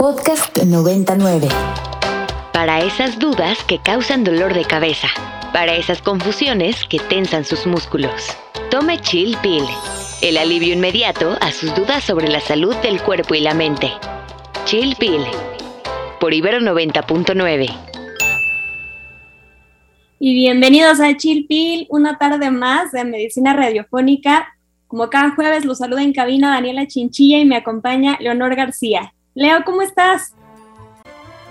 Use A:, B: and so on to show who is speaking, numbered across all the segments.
A: Podcast 99.
B: Para esas dudas que causan dolor de cabeza. Para esas confusiones que tensan sus músculos. Tome Chill Pill. El alivio inmediato a sus dudas sobre la salud del cuerpo y la mente. Chill Pill. Por Ibero 90.9.
C: Y bienvenidos a Chill Pill, una tarde más de medicina radiofónica. Como cada jueves, los saluda en cabina Daniela Chinchilla y me acompaña Leonor García. Leo, ¿cómo estás?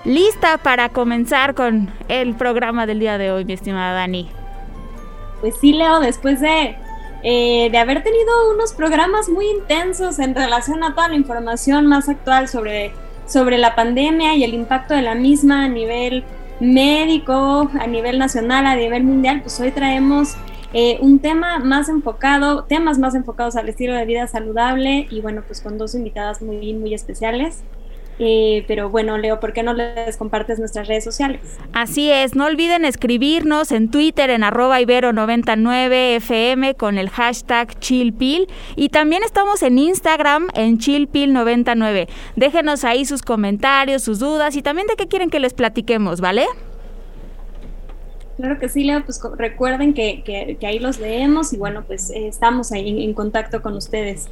D: Lista para comenzar con el programa del día de hoy, mi estimada Dani.
C: Pues sí, Leo, después de, eh, de haber tenido unos programas muy intensos en relación a toda la información más actual sobre, sobre la pandemia y el impacto de la misma a nivel médico, a nivel nacional, a nivel mundial, pues hoy traemos eh, un tema más enfocado, temas más enfocados al estilo de vida saludable y bueno, pues con dos invitadas muy, muy especiales. Eh, pero bueno, Leo, ¿por qué no les compartes nuestras redes sociales?
D: Así es, no olviden escribirnos en Twitter en arroba ibero99fm con el hashtag chillpil y también estamos en Instagram en chillpil99. Déjenos ahí sus comentarios, sus dudas y también de qué quieren que les platiquemos, ¿vale?
C: Claro que sí, Leo, pues recuerden que, que, ahí los leemos y bueno, pues eh, estamos ahí en, contacto con ustedes.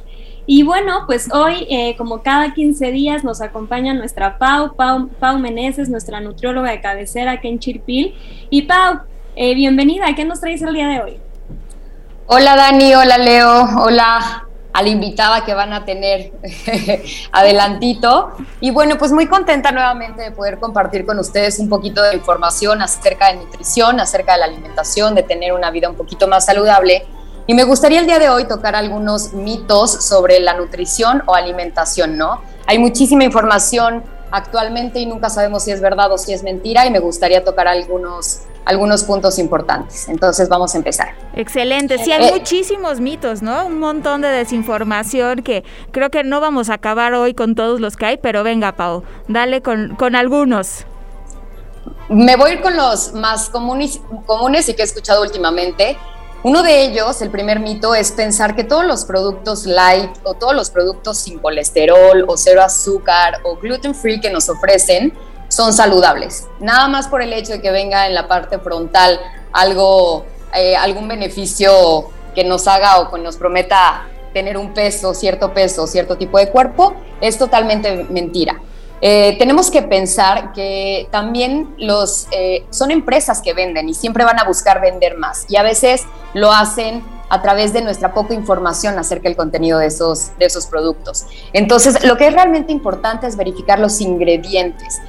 C: Y bueno, pues hoy, eh, como cada 15 días, nos acompaña nuestra Pau, Pau, Pau Meneses, nuestra nutrióloga de cabecera aquí en Chirpil. Y Pau, eh, bienvenida, ¿qué nos traes el día de hoy?
E: Hola Dani, hola Leo, hola a la invitada que van a tener adelantito. Y bueno, pues muy contenta nuevamente de poder compartir con ustedes un poquito de información acerca de nutrición, acerca de la alimentación, de tener una vida un poquito más saludable. Y me gustaría el día de hoy tocar algunos mitos sobre la nutrición o alimentación, ¿no? Hay muchísima información actualmente y nunca sabemos si es verdad o si es mentira y me gustaría tocar algunos algunos puntos importantes. Entonces vamos a empezar.
D: Excelente. Sí, hay eh, muchísimos mitos, ¿no? Un montón de desinformación que creo que no vamos a acabar hoy con todos los que hay, pero venga, Pau, dale con, con algunos.
E: Me voy a ir con los más comunes, comunes y que he escuchado últimamente. Uno de ellos, el primer mito, es pensar que todos los productos light o todos los productos sin colesterol o cero azúcar o gluten free que nos ofrecen son saludables. Nada más por el hecho de que venga en la parte frontal algo, eh, algún beneficio que nos haga o que nos prometa tener un peso, cierto peso, cierto tipo de cuerpo, es totalmente mentira. Eh, tenemos que pensar que también los, eh, son empresas que venden y siempre van a buscar vender más y a veces lo hacen a través de nuestra poca información acerca del contenido de esos, de esos productos. Entonces, lo que es realmente importante es verificar los ingredientes.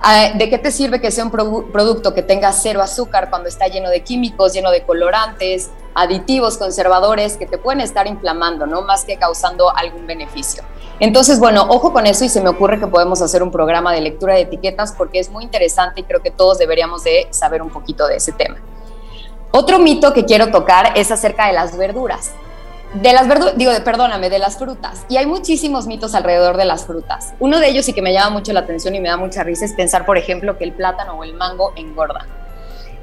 E: Ah, ¿De qué te sirve que sea un producto que tenga cero azúcar cuando está lleno de químicos, lleno de colorantes, aditivos, conservadores que te pueden estar inflamando, ¿no? Más que causando algún beneficio. Entonces, bueno, ojo con eso y se me ocurre que podemos hacer un programa de lectura de etiquetas porque es muy interesante y creo que todos deberíamos de saber un poquito de ese tema. Otro mito que quiero tocar es acerca de las verduras de las verduras, digo, perdóname, de las frutas. Y hay muchísimos mitos alrededor de las frutas. Uno de ellos y que me llama mucho la atención y me da mucha risa es pensar, por ejemplo, que el plátano o el mango engorda.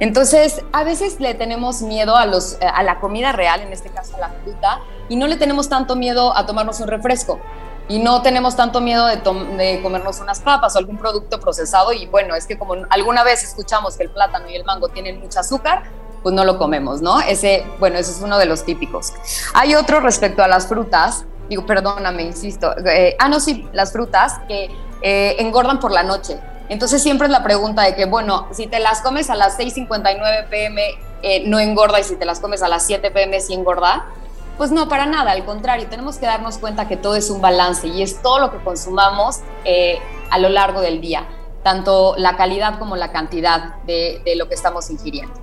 E: Entonces, a veces le tenemos miedo a, los, eh, a la comida real, en este caso a la fruta, y no le tenemos tanto miedo a tomarnos un refresco. Y no tenemos tanto miedo de, comernos unas papas o algún producto procesado. Y bueno, es que como alguna vez escuchamos que el plátano y el mango tienen mucho azúcar, pues no lo comemos, ¿no? Ese, bueno, ese es uno de los típicos. Hay otro respecto a las frutas, digo, perdóname, insisto, eh, ah, no, sí, las frutas que eh, engordan por la noche. Entonces siempre es la pregunta de que, bueno, si te las comes a las 6.59 pm eh, no engorda y si te las comes a las 7 pm sí engorda. Pues no, para nada, al contrario, tenemos que darnos cuenta que todo es un balance y es todo lo que consumamos a lo largo del día, tanto la calidad como la cantidad de, de lo que estamos ingiriendo.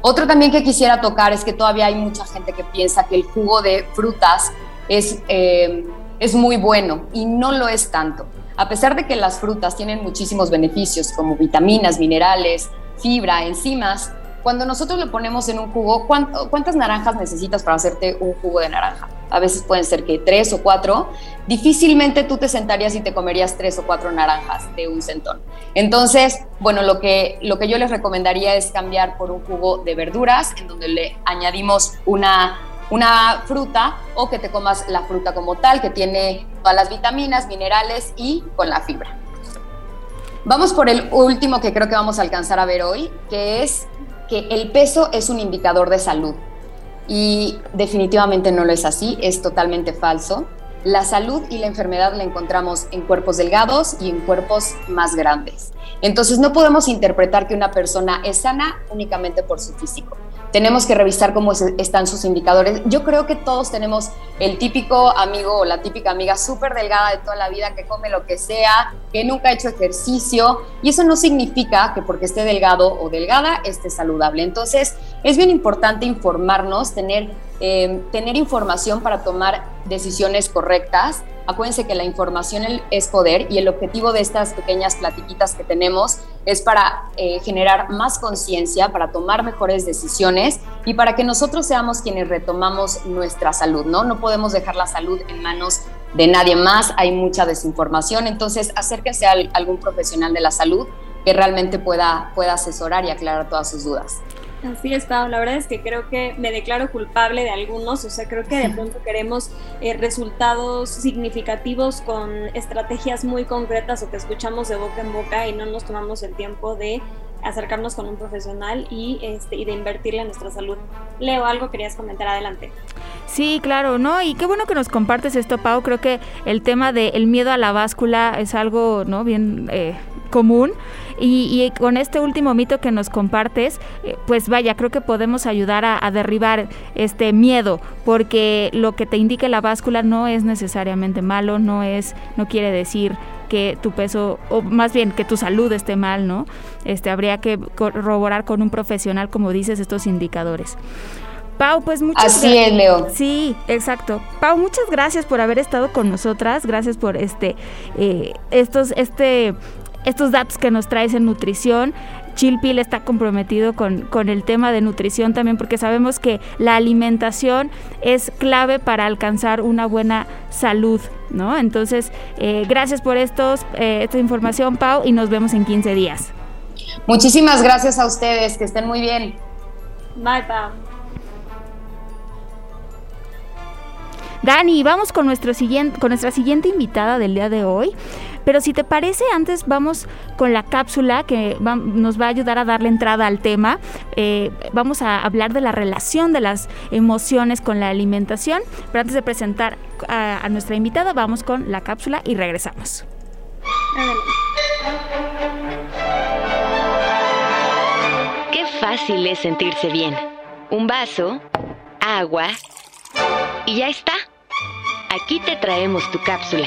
E: Otro también que quisiera tocar es que todavía hay mucha gente que piensa que el jugo de frutas es, eh, es muy bueno y no lo es tanto. A pesar de que las frutas tienen muchísimos beneficios como vitaminas, minerales, fibra, enzimas, cuando nosotros le ponemos en un jugo, ¿cuántas naranjas necesitas para hacerte un jugo de naranja? A veces pueden ser que tres o cuatro. Difícilmente tú te sentarías y te comerías tres o cuatro naranjas de un centón. Entonces, bueno, lo que, lo que yo les recomendaría es cambiar por un jugo de verduras en donde le añadimos una, una fruta o que te comas la fruta como tal, que tiene todas las vitaminas, minerales y con la fibra. Vamos por el último que creo que vamos a alcanzar a ver hoy, que es que el peso es un indicador de salud. Y definitivamente no lo es así, es totalmente falso. La salud y la enfermedad la encontramos en cuerpos delgados y en cuerpos más grandes. Entonces no podemos interpretar que una persona es sana únicamente por su físico tenemos que revisar cómo están sus indicadores. Yo creo que todos tenemos el típico amigo o la típica amiga súper delgada de toda la vida que come lo que sea, que nunca ha hecho ejercicio y eso no significa que porque esté delgado o delgada esté saludable. Entonces es bien importante informarnos, tener, eh, tener información para tomar decisiones correctas Acuérdense que la información es poder y el objetivo de estas pequeñas platiquitas que tenemos es para eh, generar más conciencia, para tomar mejores decisiones y para que nosotros seamos quienes retomamos nuestra salud, ¿no? No podemos dejar la salud en manos de nadie más, hay mucha desinformación, entonces acérquense a algún profesional de la salud que realmente pueda, pueda asesorar y aclarar todas sus dudas.
C: Así es, Pau. La verdad es que creo que me declaro culpable de algunos. O sea, creo que de pronto queremos eh, resultados significativos con estrategias muy concretas o que escuchamos de boca en boca y no nos tomamos el tiempo de acercarnos con un profesional y, este, y de invertirle en nuestra salud. Leo, algo querías comentar adelante.
D: Sí, claro, ¿no? Y qué bueno que nos compartes esto, Pau. Creo que el tema del miedo a la báscula es algo, ¿no? Bien eh, común. Y, con este último mito que nos compartes, eh, pues vaya, creo que podemos ayudar a, derribar este miedo, porque lo que te indique la báscula no es necesariamente malo, no es, no quiere decir que tu peso, o más bien que tu salud esté mal, ¿no? Este, habría que corroborar con un profesional, como dices, estos indicadores. Pau, pues muchas
E: Así es, Leo.
D: Sí, exacto. Pau, muchas gracias por haber estado con nosotras. Gracias por este, eh, estos, este estos datos que nos traes en nutrición. Chilpil está comprometido con, con, el tema de nutrición también porque sabemos que la alimentación es clave para alcanzar una buena salud, ¿no? Entonces, eh, gracias por estos, eh, esta información, Pau, y nos vemos en 15 días.
E: Muchísimas gracias a ustedes, que estén muy bien.
C: Bye, Pau.
D: Dani, vamos con, nuestro siguiente, con nuestra siguiente invitada del día de hoy. Pero si te parece, antes vamos con la cápsula que nos va a ayudar a darle entrada al tema. Eh, vamos a hablar de la relación de las emociones con la alimentación. Pero antes de presentar a, nuestra invitada, vamos con la cápsula y regresamos.
B: Qué fácil es sentirse bien. Un vaso, agua y ya está. Aquí te traemos tu cápsula.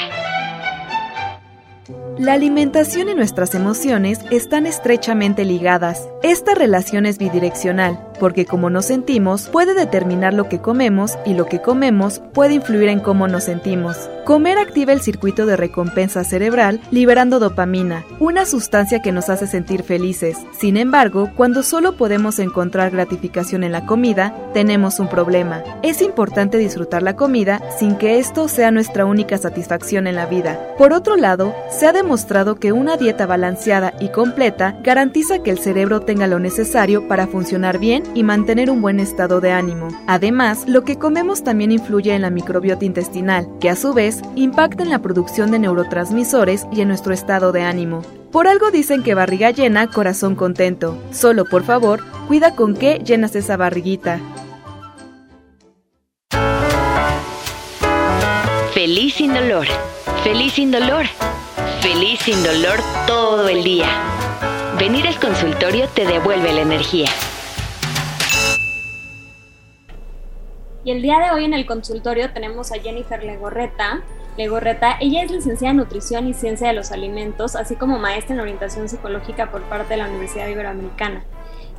F: La alimentación y nuestras emociones están estrechamente ligadas. Esta relación es bidireccional, porque como nos sentimos puede determinar lo que comemos y lo que comemos puede influir en cómo nos sentimos. Comer activa el circuito de recompensa cerebral liberando dopamina, una sustancia que nos hace sentir felices. Sin embargo, cuando solo podemos encontrar gratificación en la comida, tenemos un problema. Es importante disfrutar la comida sin que esto sea nuestra única satisfacción en la vida. Por otro lado, se ha demostrado que una dieta balanceada y completa garantiza que el cerebro tenga lo necesario para funcionar bien y mantener un buen estado de ánimo. Además, lo que comemos también influye en la microbiota intestinal, que a su vez impacta en la producción de neurotransmisores y en nuestro estado de ánimo. Por algo dicen que barriga llena, corazón contento. Solo, por favor, cuida con qué llenas esa barriguita.
B: Feliz sin dolor. Feliz sin dolor. Feliz sin dolor todo el día. Venir al consultorio te devuelve la energía.
C: Y el día de hoy en el consultorio tenemos a Jennifer Legorreta. Legorreta, ella es licenciada en Nutrición y Ciencia de los Alimentos, así como maestra en Orientación Psicológica por parte de la Universidad Iberoamericana.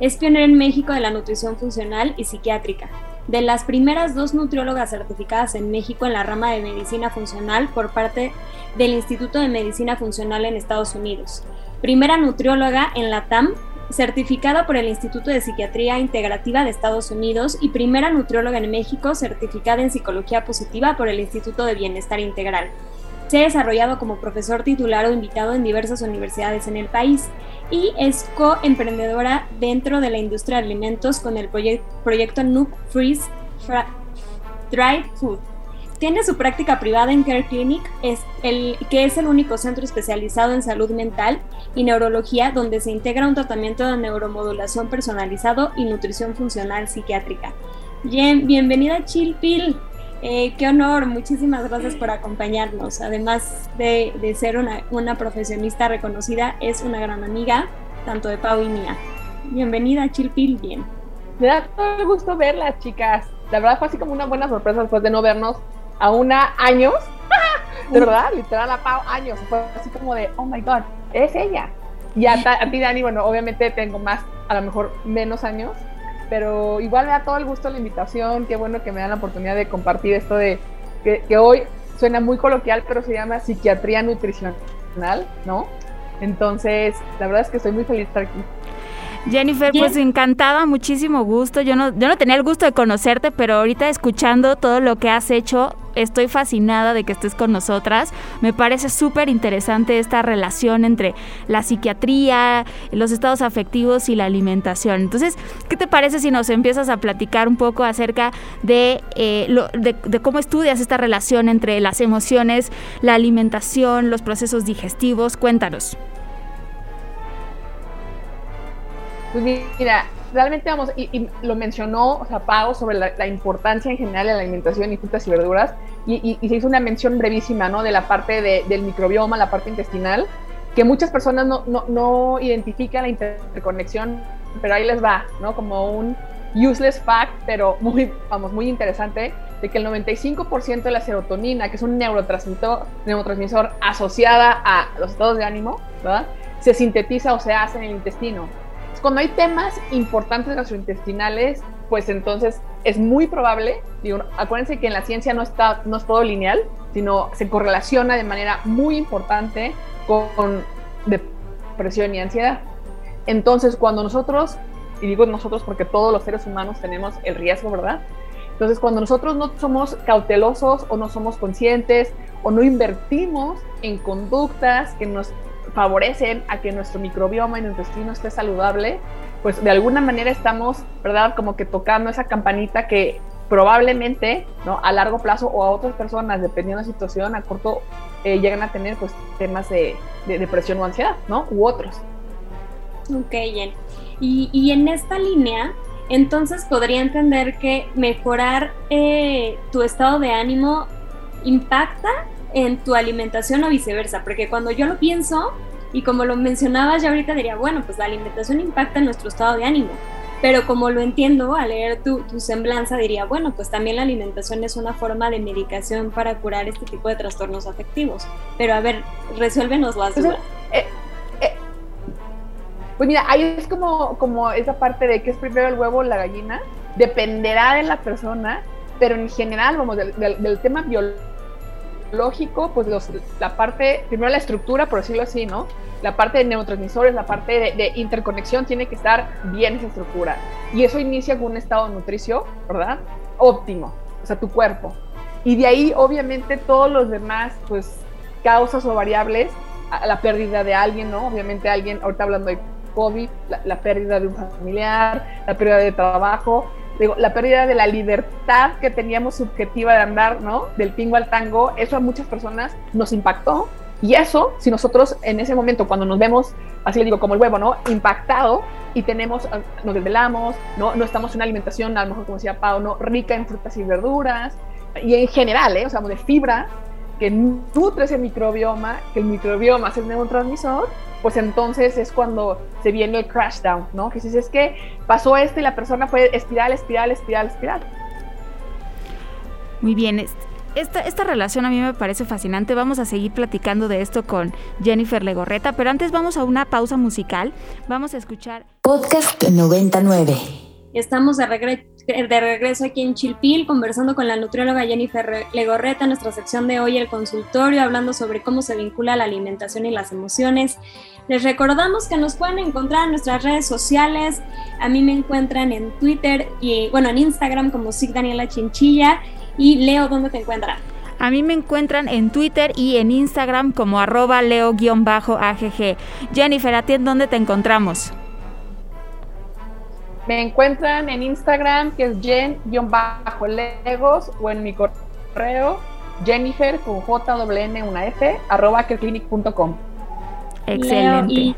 C: Es pionera en México de la nutrición funcional y psiquiátrica, de las primeras dos nutriólogas certificadas en México en la rama de medicina funcional por parte del Instituto de Medicina Funcional en Estados Unidos. Primera nutrióloga en la TAM certificada por el Instituto de Psiquiatría Integrativa de Estados Unidos y primera nutrióloga en México certificada en Psicología Positiva por el Instituto de Bienestar Integral. Se ha desarrollado como profesor titular o invitado en diversas universidades en el país y es co-emprendedora dentro de la industria de alimentos con el proyecto Noob Freeze Dry Food tiene su práctica privada en Care Clinic, que es el único centro especializado en salud mental y neurología donde se integra un tratamiento de neuromodulación personalizado y nutrición funcional psiquiátrica. Bien, bienvenida Chilpil. Eh, qué honor, muchísimas gracias por acompañarnos. Además de, de ser una, una, profesionista reconocida, es una gran amiga, tanto de Pau y mía. Bienvenida, Chilpil, bien.
G: Me da todo el gusto verlas, chicas. La verdad fue así como una buena sorpresa después de no vernos a una años. de verdad, literal, a Pau, años. Fue así como de, oh my god, es ella. Y a, a ti, Dani, bueno, obviamente tengo más, a lo mejor menos años, pero igual me da todo el gusto la invitación, qué bueno que me dan la oportunidad de compartir esto de que, que hoy suena muy coloquial, pero se llama psiquiatría nutricional, ¿no? Entonces, la verdad es que estoy muy feliz de estar aquí.
D: Jennifer, pues encantada, muchísimo gusto. Yo no, yo no tenía el gusto de conocerte, pero ahorita escuchando todo lo que has hecho, estoy fascinada de que estés con nosotras. Me parece súper interesante esta relación entre la psiquiatría, los estados afectivos y la alimentación. Entonces, ¿qué te parece si nos empiezas a platicar un poco acerca de, eh, cómo estudias esta relación entre las emociones, la alimentación, los procesos digestivos? Cuéntanos.
G: Pues mira, realmente vamos, y, y, lo mencionó, o sea, Pau, sobre la, la, importancia en general de la alimentación y frutas y verduras, y, y, se hizo una mención brevísima, ¿no? De la parte de, del microbioma, la parte intestinal, que muchas personas no, no, no identifican la interconexión, pero ahí les va, ¿no? Como un useless fact, pero muy, vamos, muy interesante, de que el 95% de la serotonina, que es un neurotransmisor, neurotransmisor asociada a los estados de ánimo, ¿verdad? Se sintetiza o se hace en el intestino cuando hay temas importantes gastrointestinales, pues entonces es muy probable, digo, acuérdense que en la ciencia no, está, no es todo lineal, sino se correlaciona de manera muy importante con depresión y ansiedad. Entonces, cuando nosotros, y digo nosotros porque todos los seres humanos tenemos el riesgo, ¿verdad? Entonces, cuando nosotros no somos cautelosos o no somos conscientes o no invertimos en conductas que nos favorecen a que nuestro microbioma y nuestro intestino esté saludable, pues de alguna manera estamos, ¿verdad? Como que tocando esa campanita que probablemente, ¿no? A largo plazo o a otras personas, dependiendo de la situación, a corto, eh, llegan a tener pues temas de, de, depresión o ansiedad, ¿no? U otros.
C: Ok. Y, y en esta línea, entonces podría entender que mejorar eh, tu estado de ánimo impacta en tu alimentación o viceversa, porque cuando yo lo pienso, y como lo mencionabas ya ahorita diría, bueno, pues la alimentación impacta en nuestro estado de ánimo, pero como lo entiendo, al leer tu, tu semblanza diría, bueno, pues también la alimentación es una forma de medicación para curar este tipo de trastornos afectivos. Pero a ver, resuélvenos las dudas.
G: Eh, eh, pues mira, ahí es como, como esa parte de que es primero el huevo o la gallina, dependerá de la persona, pero en general, vamos, del, del, del tema biológico lógico, pues los, la parte, primero la estructura, por decirlo así, ¿no? La parte de neurotransmisores, la parte de, de, interconexión tiene que estar bien esa estructura. Y eso inicia con un estado de nutrición, ¿verdad? Óptimo, o sea, tu cuerpo. Y de ahí, obviamente, todos los demás, pues, causas o variables, la pérdida de alguien, ¿no? Obviamente alguien, ahorita hablando de COVID, la, la pérdida de un familiar, la pérdida de trabajo, digo, la pérdida de la libertad que teníamos subjetiva de andar, ¿no? Del pingo al tango, eso a muchas personas nos impactó. Y eso, si nosotros en ese momento, cuando nos vemos, así le digo, como el huevo, ¿no? Impactado y tenemos, nos desvelamos, ¿no? No estamos en una alimentación, a lo mejor como decía Pau, ¿no? Rica en frutas y verduras, y en general, ¿eh? O sea, de fibra, que nutre ese microbioma, que el microbioma es el neurotransmisor, pues entonces es cuando se viene el crash down, ¿no? Que si es que pasó esto y la persona fue espiral, espiral, espiral, espiral.
D: Muy bien, esta, esta relación a mí me parece fascinante. Vamos a seguir platicando de esto con Jennifer Legorreta, pero antes vamos a una pausa musical. Vamos a escuchar
A: Podcast 99.
C: Estamos de, regre de, regreso aquí en Chilpil conversando con la nutrióloga Jennifer Legorreta, en nuestra sección de hoy, el consultorio, hablando sobre cómo se vincula la alimentación y las emociones. Les recordamos que nos pueden encontrar en nuestras redes sociales. A mí me encuentran en Twitter y, bueno, en Instagram como Sig Daniela Chinchilla. Y Leo, ¿dónde te encuentran?
D: A mí me encuentran en Twitter y en Instagram como arroba leo-agg. Jennifer, ¿a ti en dónde te encontramos?
G: Me encuentran en Instagram, que es jen-legos, o en mi correo Jennifer con J una F arroba
C: Excelente. Y,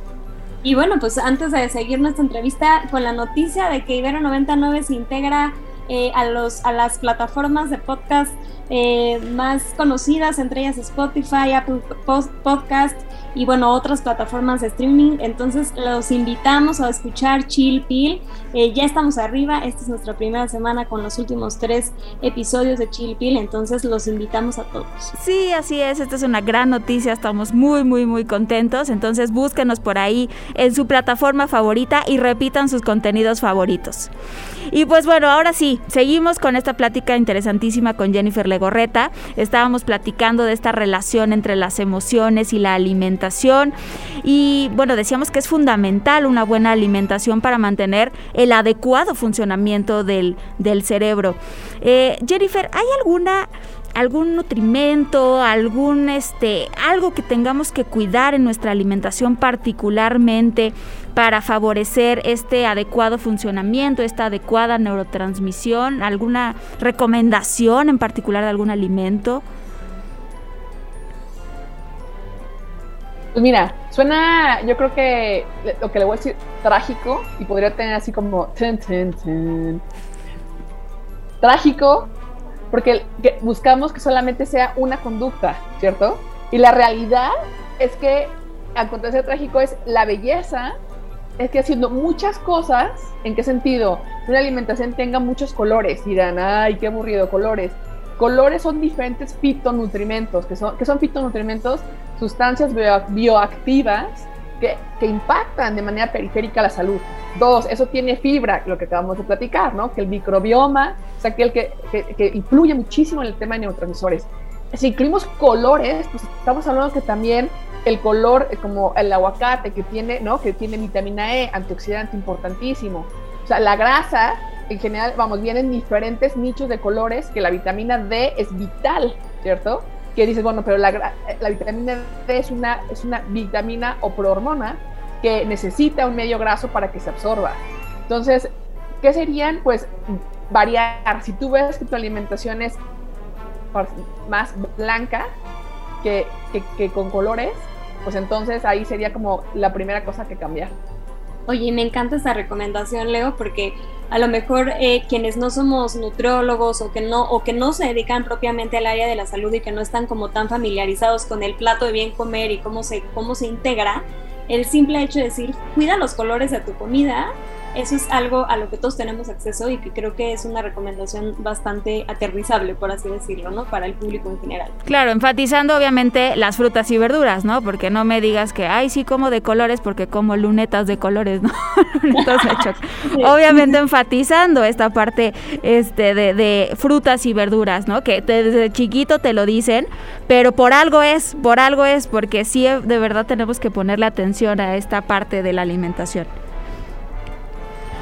C: y, bueno, pues antes de seguir nuestra entrevista con la noticia de que Ibero 99 se integra eh, a, los, a las plataformas de podcast eh, más conocidas, entre ellas Spotify, Apple Podcast y bueno, otras plataformas de streaming. Entonces los invitamos a escuchar Chill Pill. Eh, ya estamos arriba, esta es nuestra primera semana con los últimos tres episodios de Chill Pill, entonces los invitamos a todos.
D: Sí, así es, esta es una gran noticia, estamos muy, muy, muy contentos. Entonces búsquenos por ahí en su plataforma favorita y repitan sus contenidos favoritos. Y pues bueno, ahora sí, seguimos con esta plática interesantísima con Jennifer Legorreta. Estábamos platicando de esta relación entre las emociones y la alimentación. Y bueno, decíamos que es fundamental una buena alimentación para mantener el adecuado funcionamiento del, del cerebro. Eh, Jennifer, ¿hay alguna algún nutrimento, algún este, algo que tengamos que cuidar en nuestra alimentación particularmente para favorecer este adecuado funcionamiento, esta adecuada neurotransmisión, alguna recomendación en particular de algún alimento.
G: Pues mira, suena, yo creo que lo que le voy a decir trágico y podría tener así como trágico porque buscamos que solamente sea una conducta, ¿cierto? Y la realidad es que acontecer trágico es la belleza, es que haciendo muchas cosas, ¿en qué sentido? Una alimentación tenga muchos colores, dirán, ay, qué aburrido, colores. Colores son diferentes fitonutrimentos, que son, que son fitonutrimentos, sustancias bioactivas que, que, impactan de manera periférica la salud. Dos, eso tiene fibra, lo que acabamos de platicar, ¿no? Que el microbioma es aquel que, que, que influye muchísimo en el tema de neurotransmisores. Si incluimos colores, pues estamos hablando que también el color, eh, como el aguacate que tiene, ¿no? Que tiene vitamina E, antioxidante importantísimo. O sea, la grasa, en general, vamos, vienen diferentes nichos de colores que la vitamina D es vital, ¿cierto? Que dices, bueno, pero la, la vitamina D es una, es una vitamina o prohormona que necesita un medio graso para que se absorba. Entonces, ¿qué serían? Pues variar. Si tú ves que tu alimentación es más blanca que, que, con colores, pues entonces ahí sería como la primera cosa que cambiar.
C: Oye, me encanta esta recomendación, Leo, porque a lo mejor eh, quienes no somos nutriólogos o que no o que no se dedican propiamente al área de la salud y que no están como tan familiarizados con el plato de bien comer y cómo se cómo se integra, el simple hecho de decir, cuida los colores de tu comida, eso es algo a lo que todos tenemos acceso y que creo que es una recomendación bastante aterrizable, por así decirlo, ¿no? Para el público en general.
D: Claro, enfatizando obviamente las frutas y verduras, ¿no? Porque no me digas que, ay, sí como de colores porque como lunetas de colores, ¿no? Entonces, obviamente enfatizando esta parte este, de, de, frutas y verduras, ¿no? Que desde chiquito te lo dicen, pero por algo es, por algo es, porque sí de verdad tenemos que ponerle atención a esta parte de la alimentación.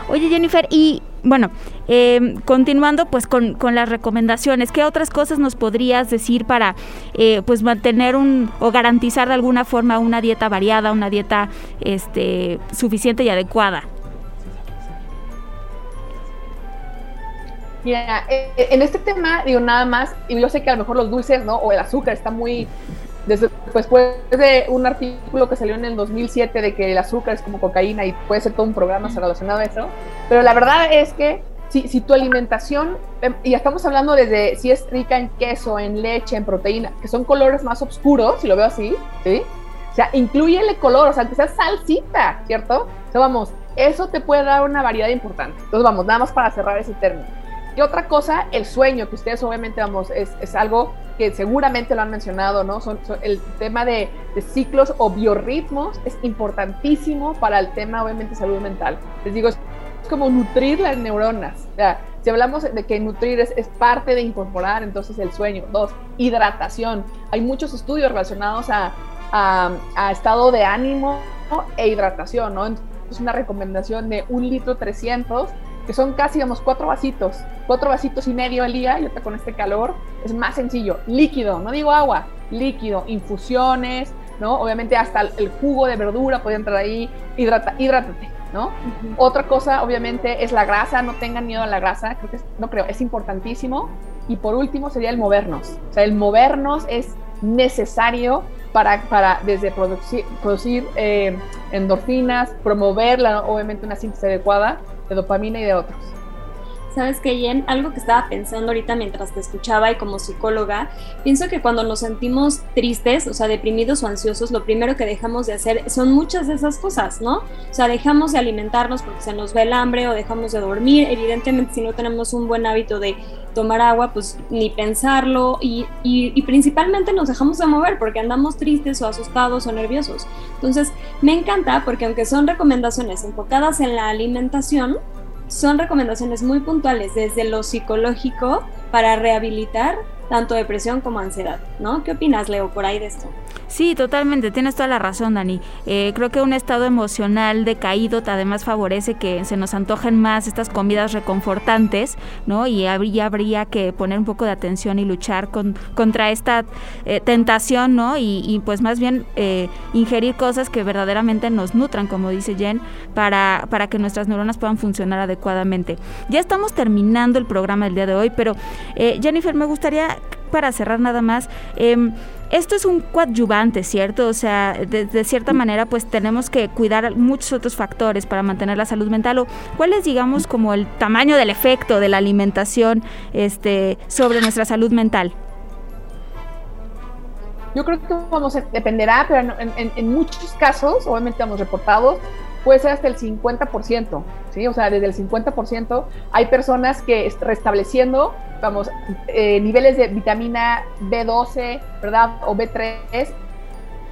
D: Oye Jennifer, y bueno, em, continuando pues con, las recomendaciones, ¿qué otras cosas nos podrías decir para eh, pues mantener un o garantizar de alguna forma una dieta variada, una dieta este, suficiente y adecuada?
G: Mira, eh, en este tema, digo nada más, y yo sé que a lo mejor los dulces, ¿no? O el azúcar está muy después de un artículo que salió en el 2007 de que el azúcar es como cocaína y puede ser todo un programa relacionado a eso, pero la verdad es que si, si tu alimentación, em, y estamos hablando desde si es rica en queso, en leche, en proteína, que son colores más oscuros, si lo veo así, ¿sí? O sea, incluyele color, o sea, que sea salsita, ¿cierto? O sea, vamos, eso te puede dar una variedad importante. Entonces, vamos, nada más para cerrar ese término. Y otra cosa, el sueño, que ustedes obviamente, vamos, es, es algo que seguramente lo han mencionado, ¿no? Son, el tema de, ciclos o biorritmos es importantísimo para el tema, obviamente, salud mental. Les digo, es, como nutrir las neuronas. O sea, si hablamos de que nutrir es, es, parte de incorporar, entonces el sueño. Dos, hidratación. Hay muchos estudios relacionados a, a, a estado de ánimo e hidratación, ¿no? Es una recomendación de un litro 300 que son casi, digamos, cuatro vasitos, cuatro vasitos y medio al día, y ahorita con este calor es más sencillo, líquido, no digo agua, líquido, infusiones, ¿no? Obviamente hasta el jugo de verdura puede entrar ahí, hidrata, hidrátate, ¿no? Otra cosa, obviamente, es la grasa, no tengan miedo a la grasa, creo que no creo, es importantísimo. Y por último sería el movernos. O sea, el movernos es necesario para, para desde producir, producir eh, endorfinas, promover la, obviamente una síntesis adecuada de dopamina y de otros.
C: Sabes que Jen, algo que estaba pensando ahorita mientras te escuchaba y como psicóloga, pienso que cuando nos sentimos tristes, o sea, deprimidos o ansiosos, lo primero que dejamos de hacer son muchas de esas cosas, ¿no? O sea, dejamos de alimentarnos porque se nos ve el hambre o dejamos de dormir. Evidentemente, si no tenemos un buen hábito de tomar agua, pues ni pensarlo y, y, y principalmente nos dejamos de mover porque andamos tristes o asustados o nerviosos. Entonces, me encanta porque aunque son recomendaciones enfocadas en la alimentación, son recomendaciones muy puntuales desde lo psicológico para rehabilitar tanto depresión como ansiedad, ¿no? ¿Qué opinas, Leo, por ahí de esto?
D: Sí, totalmente, tienes toda la razón, Dani. Eh, creo que un estado emocional decaído además favorece que se nos antojen más estas comidas reconfortantes, ¿no? Y habría, habría que poner un poco de atención y luchar con, contra esta eh, tentación, ¿no? Y, pues más bien eh, ingerir cosas que verdaderamente nos nutran, como dice Jen, para, para que nuestras neuronas puedan funcionar adecuadamente. Ya estamos terminando el programa del día de hoy, pero Jennifer, me gustaría para cerrar nada más, em, esto es un coadyuvante, ¿cierto? O sea, de, cierta manera, pues tenemos que cuidar muchos otros factores para mantener la salud mental. ¿O cuál es, digamos, como el tamaño del efecto de la alimentación este, sobre nuestra salud mental?
G: Yo creo que vamos, dependerá, pero en, en muchos casos, obviamente hemos reportado, puede ser hasta el 50%, ¿sí? O sea, desde el 50% hay personas que restableciendo, vamos, eh, niveles de vitamina B12, ¿verdad? O B3,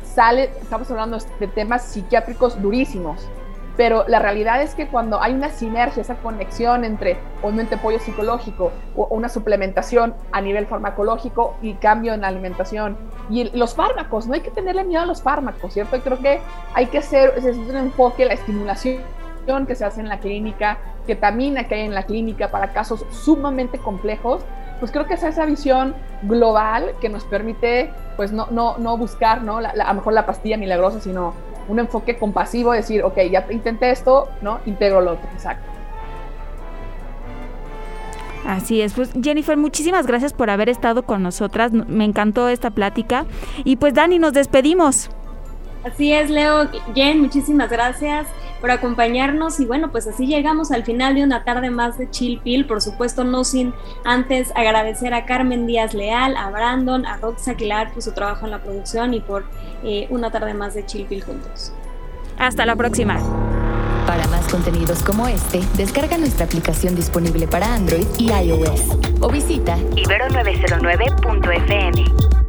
G: sale, estamos hablando de temas psiquiátricos durísimos, pero la realidad es que cuando hay una sinergia, esa conexión entre obviamente apoyo psicológico o una suplementación a nivel farmacológico y cambio en la alimentación y los fármacos, no hay que tenerle miedo a los fármacos, ¿cierto? Creo que hay que hacer, es un enfoque, la estimulación que se hace en la clínica, ketamina que hay en la clínica para casos sumamente complejos, pues creo que es esa visión global que nos permite, pues no, no, no buscar, ¿no? a lo mejor la pastilla milagrosa, sino un enfoque compasivo, decir, ok, ya intenté esto, ¿no? Integro lo otro, exacto.
D: Así es, pues Jennifer, muchísimas gracias por haber estado con nosotras, me encantó esta plática y pues Dani, nos despedimos.
C: Así es, Leo, Jen, muchísimas gracias por acompañarnos y bueno, pues así llegamos al final de una tarde más de Chill Pill, por supuesto no sin antes agradecer a Carmen Díaz Leal, a Brandon, a Rox Aguilar por su trabajo en la producción y por eh, una tarde más de Chill Pill juntos.
D: Hasta la próxima.
A: Para más contenidos como este, descarga nuestra aplicación disponible para Android y iOS o visita ibero909.fm.